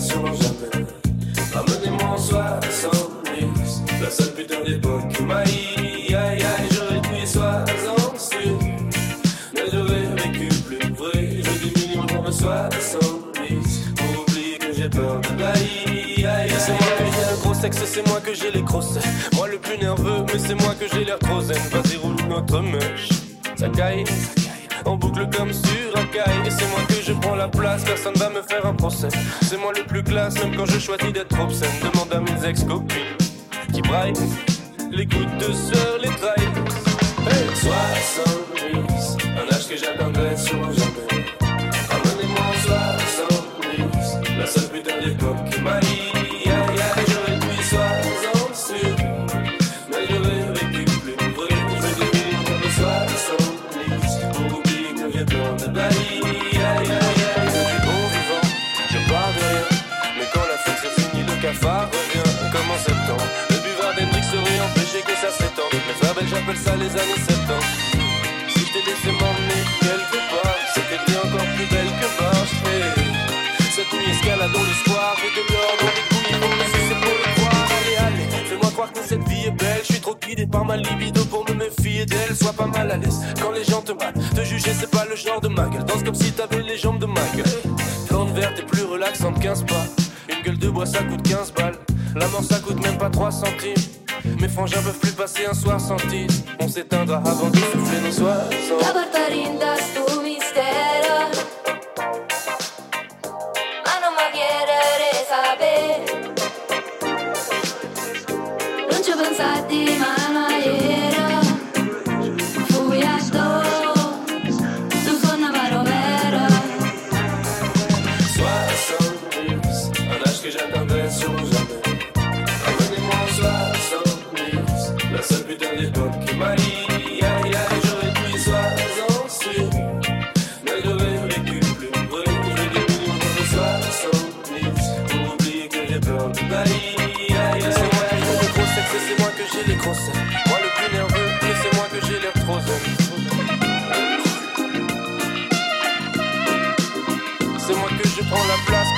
sûrement jamais. Ramenez-moi en 70, la seule putain d'époque qui aïe aïe j'aurais tué 60 sur. Mais j'aurais vécu plus vrai, je dis minimum pour me 70, pour oublier que j'ai peur de aïe aïe aïe. C'est que le gros sexe, c'est moi que j'ai les grosses. Moi le plus nerveux, mais c'est moi que j'ai l'air trop zen. Vas-y, roule notre mèche. Ça caille, ça caille. En boucle comme sur un caille. Et c'est moi que je prends la place, personne va me faire un procès. C'est moi le plus classe, même quand je choisis d'être obscène. Demande à mes ex-copines qui braillent. Les gouttes de sueur, les trahis. Hey, 70, un âge que j'attendrai sûrement jamais. Ramenez-moi en 70, la seule putain d'époque qui m'a années 70. Si je t'ai laissé m'emmener quelque part, que t'es encore plus belle que Marche. Cette nuit, escaladons le square, et de dans les couilles, on a c'est pour le croire. Allez, allez, fais-moi croire que cette vie est belle. Je suis trop guidé par ma libido pour me méfier d'elle. Sois pas mal à l'aise quand les gens te battent. Te juger, c'est pas le genre de ma gueule. Danse comme si t'avais les jambes de ma gueule. Plante verte est plus relaxante 15 pas. Une gueule de bois, ça coûte 15 balles. La mort, ça coûte même pas 3 centimes. Mes frangins peuvent plus passer un soir sans titre. On s'éteindra avant de souffler nos soirs. La portarindas tu mistero Ma non mi chiedere sapere Non ci ho pensati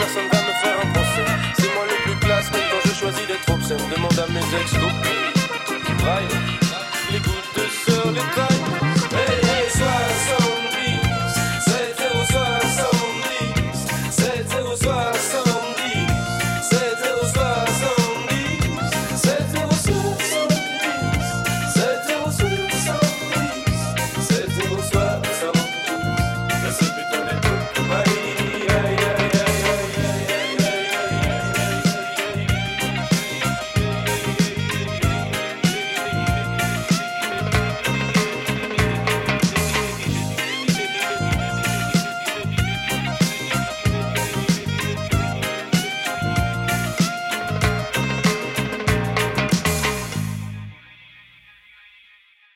personne va me faire un procès. C'est moi le plus classe, même quand je choisis d'être obscène. Demande à mes ex-copines